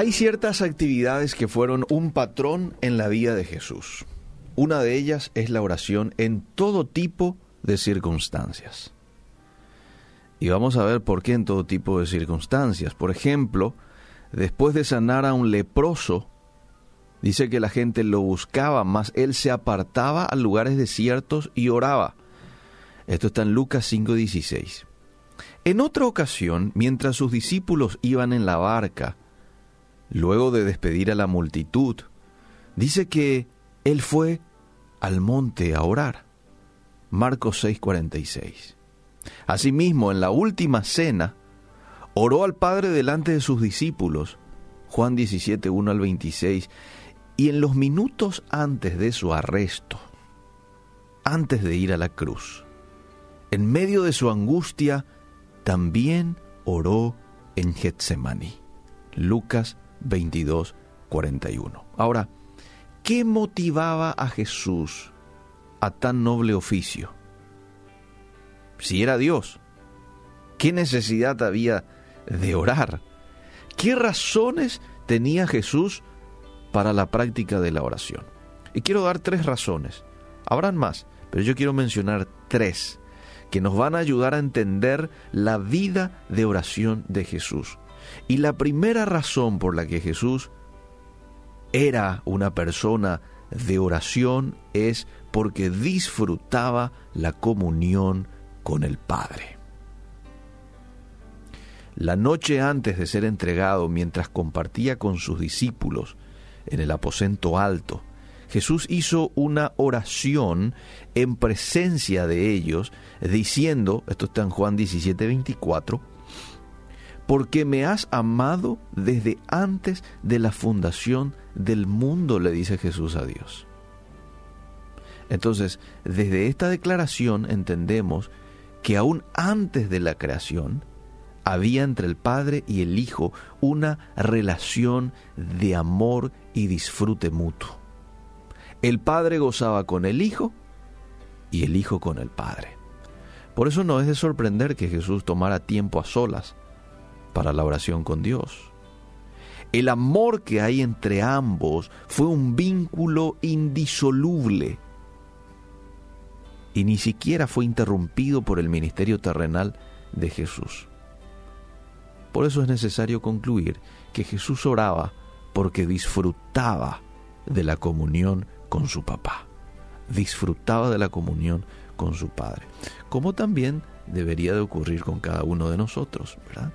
Hay ciertas actividades que fueron un patrón en la vida de Jesús. Una de ellas es la oración en todo tipo de circunstancias. Y vamos a ver por qué en todo tipo de circunstancias. Por ejemplo, después de sanar a un leproso, dice que la gente lo buscaba, mas él se apartaba a lugares desiertos y oraba. Esto está en Lucas 5:16. En otra ocasión, mientras sus discípulos iban en la barca, luego de despedir a la multitud, dice que él fue al monte a orar. Marcos 6:46. Asimismo, en la última cena, oró al Padre delante de sus discípulos, Juan 17, 1 al 26, y en los minutos antes de su arresto, antes de ir a la cruz, en medio de su angustia, también oró en Getsemaní. Lucas 22, 41. Ahora, ¿qué motivaba a Jesús a tan noble oficio? Si era Dios, ¿qué necesidad había de orar? ¿Qué razones tenía Jesús para la práctica de la oración? Y quiero dar tres razones. Habrán más, pero yo quiero mencionar tres que nos van a ayudar a entender la vida de oración de Jesús. Y la primera razón por la que Jesús era una persona de oración es porque disfrutaba la comunión con el Padre. La noche antes de ser entregado, mientras compartía con sus discípulos en el aposento alto, Jesús hizo una oración en presencia de ellos, diciendo, esto está en Juan 17, 24, porque me has amado desde antes de la fundación del mundo, le dice Jesús a Dios. Entonces, desde esta declaración entendemos que aún antes de la creación, había entre el Padre y el Hijo una relación de amor y disfrute mutuo. El Padre gozaba con el Hijo y el Hijo con el Padre. Por eso no es de sorprender que Jesús tomara tiempo a solas para la oración con Dios. El amor que hay entre ambos fue un vínculo indisoluble y ni siquiera fue interrumpido por el ministerio terrenal de Jesús. Por eso es necesario concluir que Jesús oraba porque disfrutaba de la comunión con su papá. Disfrutaba de la comunión con su padre. Como también debería de ocurrir con cada uno de nosotros, ¿verdad?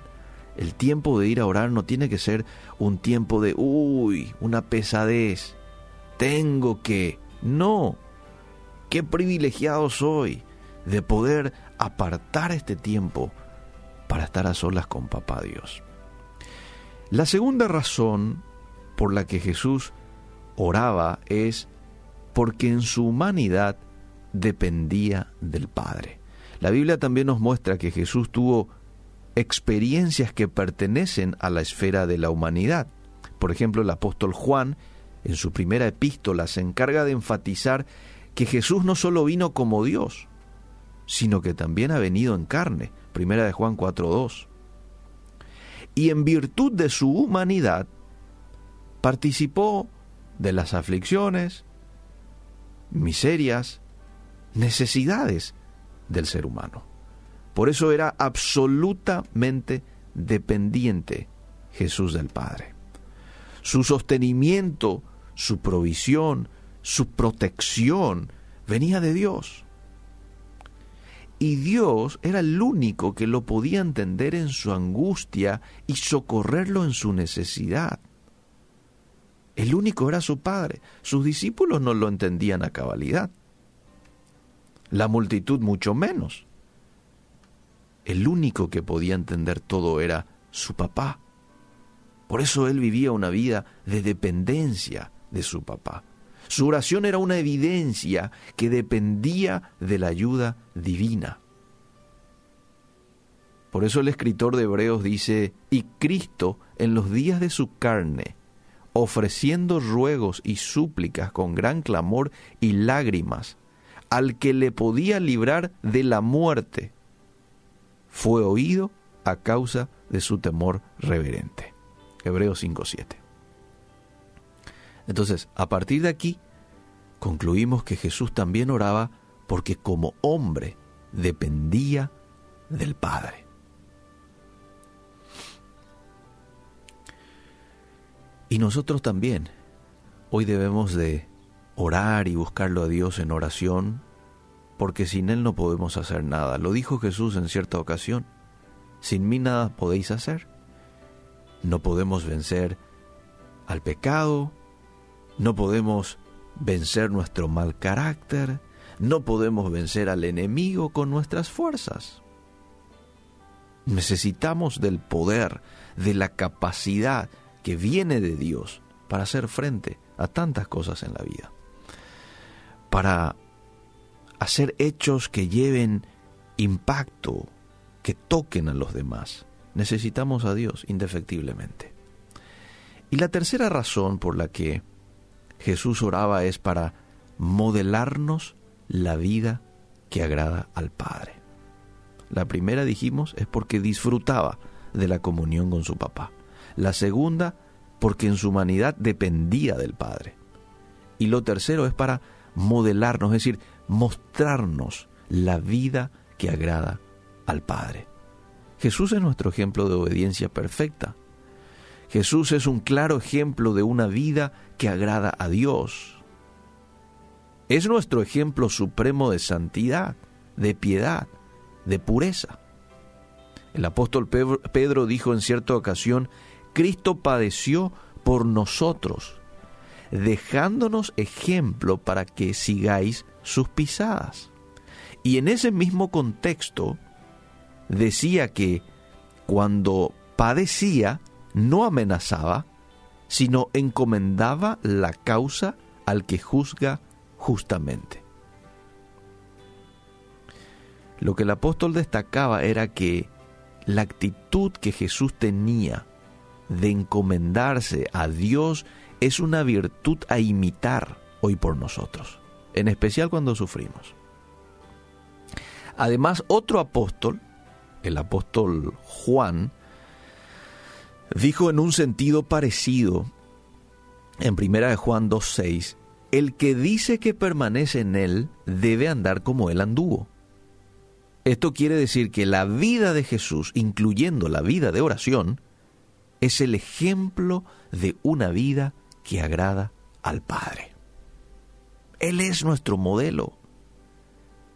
El tiempo de ir a orar no tiene que ser un tiempo de, uy, una pesadez, tengo que. No, qué privilegiado soy de poder apartar este tiempo para estar a solas con papá Dios. La segunda razón por la que Jesús oraba es porque en su humanidad dependía del Padre. La Biblia también nos muestra que Jesús tuvo experiencias que pertenecen a la esfera de la humanidad. Por ejemplo, el apóstol Juan, en su primera epístola, se encarga de enfatizar que Jesús no solo vino como Dios, sino que también ha venido en carne. Primera de Juan 4.2. Y en virtud de su humanidad, participó de las aflicciones, miserias, necesidades del ser humano. Por eso era absolutamente dependiente Jesús del Padre. Su sostenimiento, su provisión, su protección venía de Dios. Y Dios era el único que lo podía entender en su angustia y socorrerlo en su necesidad. El único era su Padre. Sus discípulos no lo entendían a cabalidad. La multitud mucho menos. El único que podía entender todo era su papá. Por eso él vivía una vida de dependencia de su papá. Su oración era una evidencia que dependía de la ayuda divina. Por eso el escritor de Hebreos dice, y Cristo en los días de su carne, ofreciendo ruegos y súplicas con gran clamor y lágrimas al que le podía librar de la muerte, fue oído a causa de su temor reverente. Hebreos 5.7. Entonces, a partir de aquí, concluimos que Jesús también oraba porque como hombre dependía del Padre. Y nosotros también hoy debemos de orar y buscarlo a Dios en oración, porque sin Él no podemos hacer nada. Lo dijo Jesús en cierta ocasión, sin mí nada podéis hacer. No podemos vencer al pecado, no podemos vencer nuestro mal carácter, no podemos vencer al enemigo con nuestras fuerzas. Necesitamos del poder, de la capacidad que viene de Dios para hacer frente a tantas cosas en la vida. Para hacer hechos que lleven impacto, que toquen a los demás. Necesitamos a Dios indefectiblemente. Y la tercera razón por la que Jesús oraba es para modelarnos la vida que agrada al Padre. La primera, dijimos, es porque disfrutaba de la comunión con su papá. La segunda, porque en su humanidad dependía del Padre. Y lo tercero es para modelarnos, es decir, mostrarnos la vida que agrada al Padre. Jesús es nuestro ejemplo de obediencia perfecta. Jesús es un claro ejemplo de una vida que agrada a Dios. Es nuestro ejemplo supremo de santidad, de piedad, de pureza. El apóstol Pedro dijo en cierta ocasión, Cristo padeció por nosotros, dejándonos ejemplo para que sigáis sus pisadas. Y en ese mismo contexto decía que cuando padecía no amenazaba, sino encomendaba la causa al que juzga justamente. Lo que el apóstol destacaba era que la actitud que Jesús tenía de encomendarse a Dios es una virtud a imitar hoy por nosotros, en especial cuando sufrimos. Además, otro apóstol, el apóstol Juan, dijo en un sentido parecido en primera de Juan 2:6, el que dice que permanece en él debe andar como él anduvo. Esto quiere decir que la vida de Jesús, incluyendo la vida de oración, es el ejemplo de una vida que agrada al Padre. Él es nuestro modelo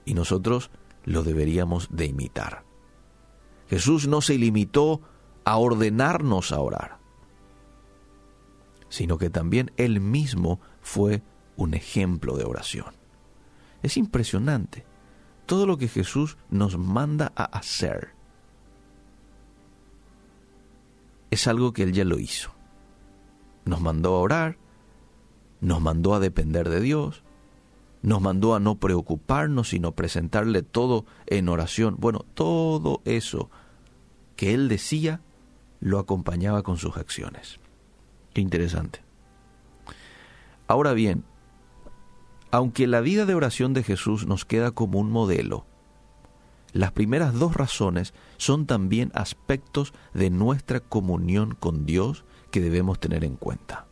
y nosotros lo deberíamos de imitar. Jesús no se limitó a ordenarnos a orar, sino que también Él mismo fue un ejemplo de oración. Es impresionante todo lo que Jesús nos manda a hacer. Es algo que Él ya lo hizo. Nos mandó a orar, nos mandó a depender de Dios, nos mandó a no preocuparnos, sino presentarle todo en oración. Bueno, todo eso que Él decía lo acompañaba con sus acciones. Interesante. Ahora bien, aunque la vida de oración de Jesús nos queda como un modelo, las primeras dos razones son también aspectos de nuestra comunión con Dios que debemos tener en cuenta.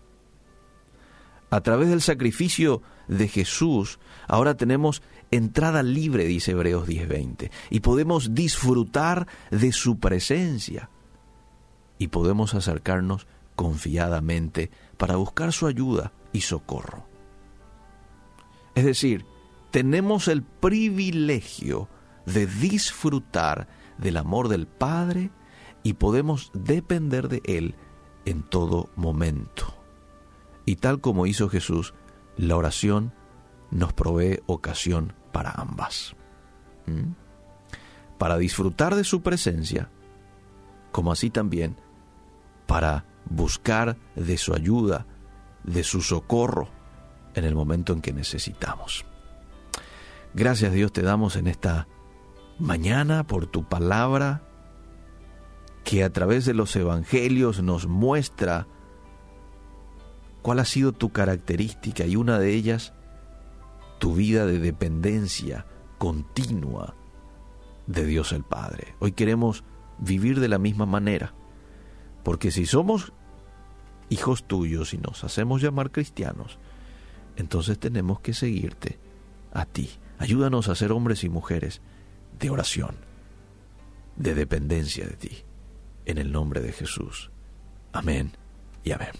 A través del sacrificio de Jesús, ahora tenemos entrada libre, dice Hebreos 10:20, y podemos disfrutar de su presencia y podemos acercarnos confiadamente para buscar su ayuda y socorro. Es decir, tenemos el privilegio de disfrutar del amor del Padre y podemos depender de Él en todo momento. Y tal como hizo Jesús, la oración nos provee ocasión para ambas. ¿Mm? Para disfrutar de su presencia, como así también para buscar de su ayuda, de su socorro en el momento en que necesitamos. Gracias Dios te damos en esta mañana por tu palabra que a través de los evangelios nos muestra cuál ha sido tu característica y una de ellas tu vida de dependencia continua de Dios el Padre. Hoy queremos vivir de la misma manera porque si somos hijos tuyos y nos hacemos llamar cristianos, entonces tenemos que seguirte a ti. Ayúdanos a ser hombres y mujeres de oración, de dependencia de ti, en el nombre de Jesús. Amén y amén.